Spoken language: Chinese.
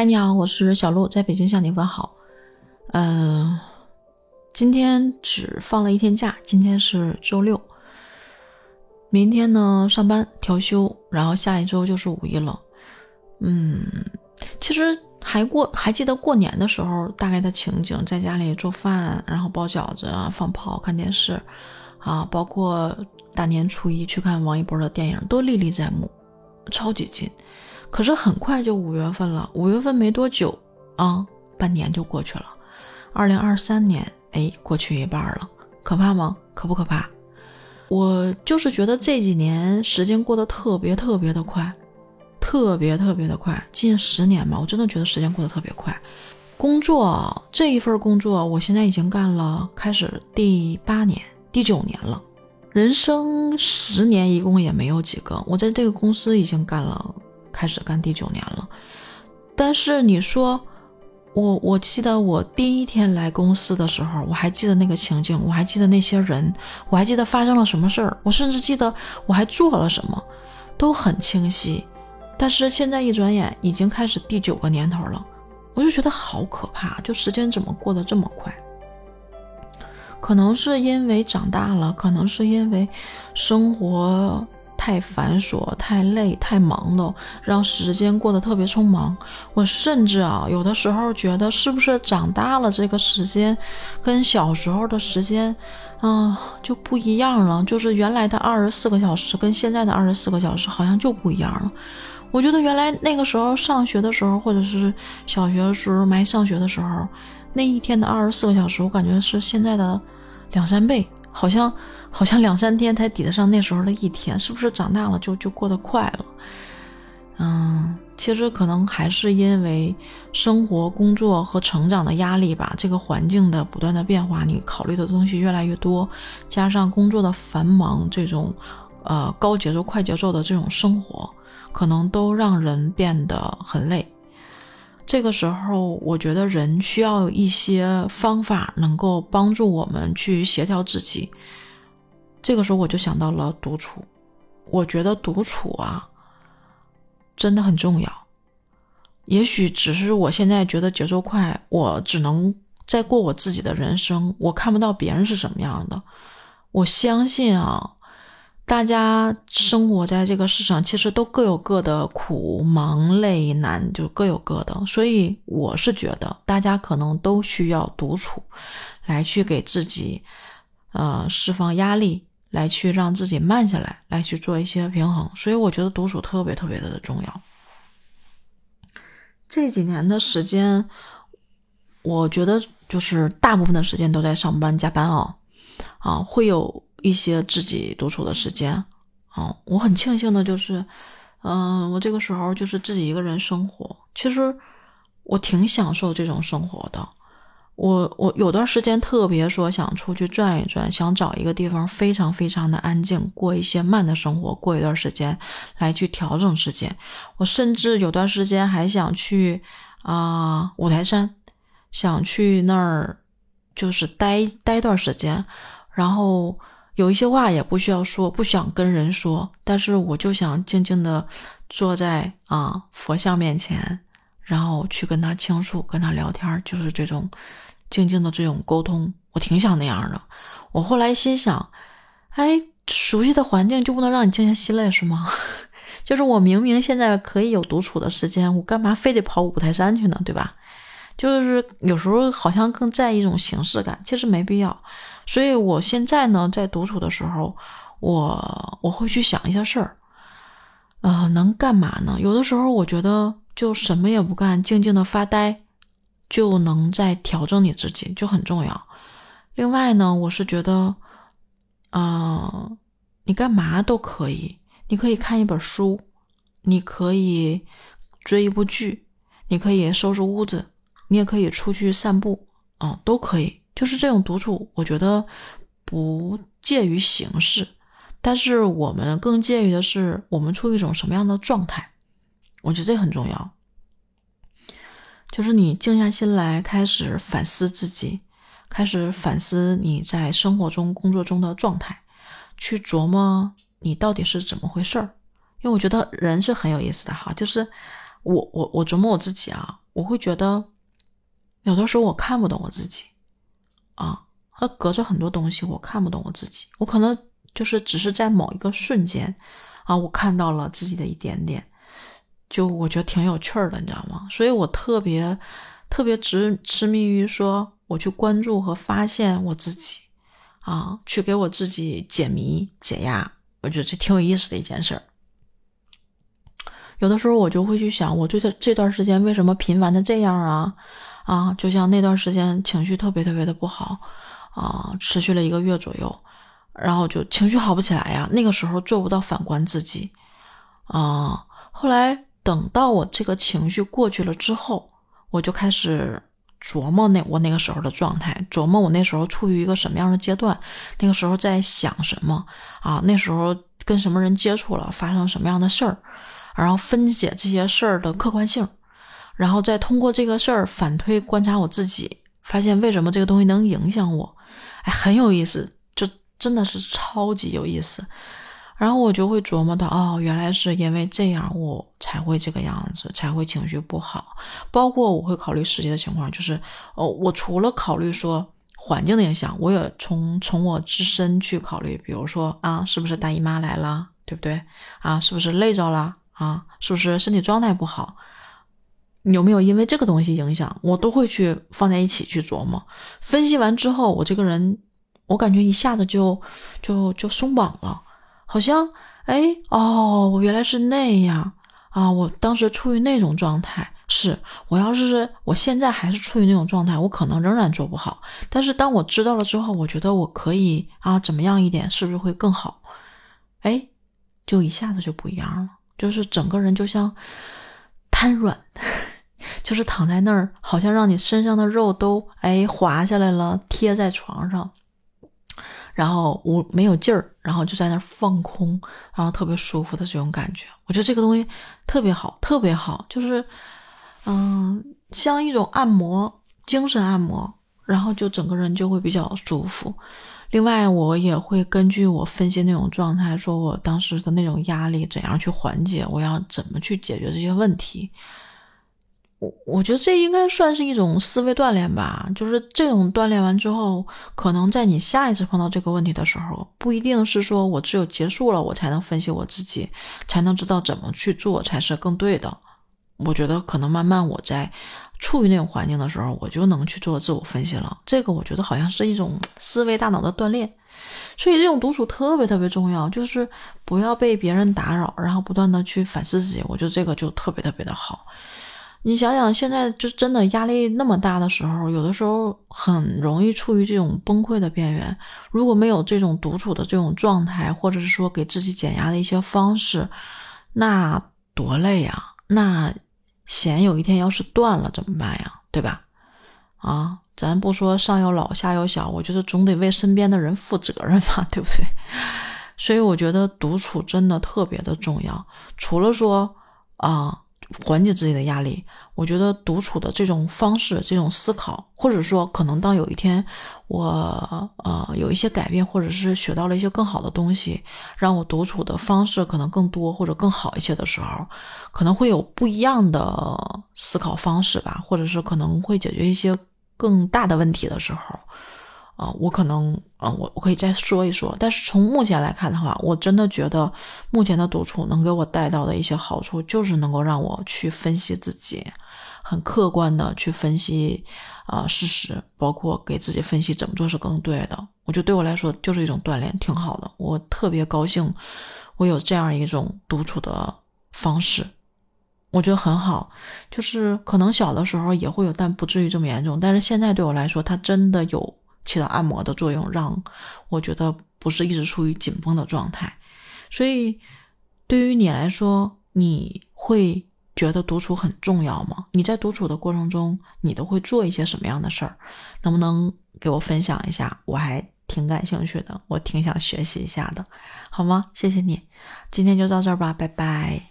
嗨，你好，我是小鹿，在北京向你问好。嗯，今天只放了一天假，今天是周六。明天呢上班调休，然后下一周就是五一了。嗯，其实还过还记得过年的时候大概的情景，在家里做饭，然后包饺子啊，放炮，看电视啊，包括大年初一去看王一博的电影，都历历在目，超级近。可是很快就五月份了，五月份没多久啊，半年就过去了。二零二三年，哎，过去一半了，可怕吗？可不可怕？我就是觉得这几年时间过得特别特别的快，特别特别的快，近十年吧，我真的觉得时间过得特别快。工作这一份工作，我现在已经干了，开始第八年、第九年了。人生十年一共也没有几个，我在这个公司已经干了。开始干第九年了，但是你说我，我记得我第一天来公司的时候，我还记得那个情景，我还记得那些人，我还记得发生了什么事儿，我甚至记得我还做了什么，都很清晰。但是现在一转眼，已经开始第九个年头了，我就觉得好可怕，就时间怎么过得这么快？可能是因为长大了，可能是因为生活。太繁琐、太累、太忙了，让时间过得特别匆忙。我甚至啊，有的时候觉得是不是长大了，这个时间跟小时候的时间，啊，就不一样了。就是原来的二十四个小时跟现在的二十四个小时好像就不一样了。我觉得原来那个时候上学的时候，或者是小学的时候没上学的时候，那一天的二十四个小时，我感觉是现在的两三倍。好像好像两三天才抵得上那时候的一天，是不是长大了就就过得快了？嗯，其实可能还是因为生活、工作和成长的压力吧，这个环境的不断的变化，你考虑的东西越来越多，加上工作的繁忙，这种呃高节奏、快节奏的这种生活，可能都让人变得很累。这个时候，我觉得人需要一些方法，能够帮助我们去协调自己。这个时候，我就想到了独处。我觉得独处啊，真的很重要。也许只是我现在觉得节奏快，我只能在过我自己的人生，我看不到别人是什么样的。我相信啊。大家生活在这个世上，其实都各有各的苦、忙、累、难，就各有各的。所以我是觉得，大家可能都需要独处，来去给自己，呃，释放压力，来去让自己慢下来，来去做一些平衡。所以我觉得独处特别特别的重要。这几年的时间，我觉得就是大部分的时间都在上班加班啊，啊，会有。一些自己独处的时间，啊，我很庆幸的就是，嗯，我这个时候就是自己一个人生活。其实我挺享受这种生活的。我我有段时间特别说想出去转一转，想找一个地方非常非常的安静，过一些慢的生活，过一段时间来去调整时间。我甚至有段时间还想去啊五台山，想去那儿就是待待段时间，然后。有一些话也不需要说，不想跟人说，但是我就想静静的坐在啊佛像面前，然后去跟他倾诉，跟他聊天，就是这种静静的这种沟通，我挺想那样的。我后来心想，哎，熟悉的环境就不能让你静下心来是吗？就是我明明现在可以有独处的时间，我干嘛非得跑五台山去呢？对吧？就是有时候好像更在意一种形式感，其实没必要。所以我现在呢，在独处的时候，我我会去想一些事儿，啊，能干嘛呢？有的时候我觉得就什么也不干，静静的发呆，就能在调整你自己，就很重要。另外呢，我是觉得，啊，你干嘛都可以，你可以看一本书，你可以追一部剧，你可以收拾屋子。你也可以出去散步啊，都可以。就是这种独处，我觉得不介于形式，但是我们更介于的是我们处于一种什么样的状态。我觉得这很重要。就是你静下心来，开始反思自己，开始反思你在生活中、工作中的状态，去琢磨你到底是怎么回事儿。因为我觉得人是很有意思的哈，就是我我我琢磨我自己啊。我会觉得有的时候我看不懂我自己啊，它隔着很多东西，我看不懂我自己。我可能就是只是在某一个瞬间啊，我看到了自己的一点点，就我觉得挺有趣的，你知道吗？所以我特别特别执痴迷于说，我去关注和发现我自己啊，去给我自己解谜解压。我觉得这挺有意思的一件事儿。有的时候我就会去想，我这段这段时间为什么频繁的这样啊？啊，就像那段时间情绪特别特别的不好啊，持续了一个月左右，然后就情绪好不起来呀。那个时候做不到反观自己啊。后来等到我这个情绪过去了之后，我就开始琢磨那我那个时候的状态，琢磨我那时候处于一个什么样的阶段，那个时候在想什么啊？那时候跟什么人接触了，发生什么样的事儿？然后分解这些事儿的客观性，然后再通过这个事儿反推观察我自己，发现为什么这个东西能影响我，哎，很有意思，就真的是超级有意思。然后我就会琢磨到，哦，原来是因为这样，我才会这个样子，才会情绪不好。包括我会考虑实际的情况，就是哦，我除了考虑说环境的影响，我也从从我自身去考虑，比如说啊，是不是大姨妈来了，对不对？啊，是不是累着了？啊，是不是身体状态不好？有没有因为这个东西影响？我都会去放在一起去琢磨。分析完之后，我这个人，我感觉一下子就就就松绑了，好像哎哦，我原来是那样啊！我当时处于那种状态，是我要是我现在还是处于那种状态，我可能仍然做不好。但是当我知道了之后，我觉得我可以啊，怎么样一点，是不是会更好？哎，就一下子就不一样了。就是整个人就像瘫软，就是躺在那儿，好像让你身上的肉都哎滑下来了，贴在床上，然后无没有劲儿，然后就在那儿放空，然后特别舒服的这种感觉。我觉得这个东西特别好，特别好，就是嗯，像一种按摩，精神按摩，然后就整个人就会比较舒服。另外，我也会根据我分析那种状态，说我当时的那种压力怎样去缓解，我要怎么去解决这些问题。我我觉得这应该算是一种思维锻炼吧。就是这种锻炼完之后，可能在你下一次碰到这个问题的时候，不一定是说我只有结束了，我才能分析我自己，才能知道怎么去做才是更对的。我觉得可能慢慢我在。处于那种环境的时候，我就能去做自我分析了。这个我觉得好像是一种思维大脑的锻炼，所以这种独处特别特别重要，就是不要被别人打扰，然后不断的去反思自己。我觉得这个就特别特别的好。你想想，现在就真的压力那么大的时候，有的时候很容易处于这种崩溃的边缘。如果没有这种独处的这种状态，或者是说给自己减压的一些方式，那多累呀！那。弦有一天要是断了怎么办呀？对吧？啊，咱不说上有老下有小，我觉得总得为身边的人负责任嘛，对不对？所以我觉得独处真的特别的重要。除了说啊。缓解自己的压力，我觉得独处的这种方式、这种思考，或者说可能当有一天我呃有一些改变，或者是学到了一些更好的东西，让我独处的方式可能更多或者更好一些的时候，可能会有不一样的思考方式吧，或者是可能会解决一些更大的问题的时候。啊，我可能，啊，我我可以再说一说，但是从目前来看的话，我真的觉得目前的独处能给我带到的一些好处，就是能够让我去分析自己，很客观的去分析啊事实，包括给自己分析怎么做是更对的。我觉得对我来说就是一种锻炼，挺好的。我特别高兴，我有这样一种独处的方式，我觉得很好。就是可能小的时候也会有，但不至于这么严重。但是现在对我来说，它真的有。起到按摩的作用，让我觉得不是一直处于紧绷的状态。所以，对于你来说，你会觉得独处很重要吗？你在独处的过程中，你都会做一些什么样的事儿？能不能给我分享一下？我还挺感兴趣的，我挺想学习一下的，好吗？谢谢你，今天就到这儿吧，拜拜。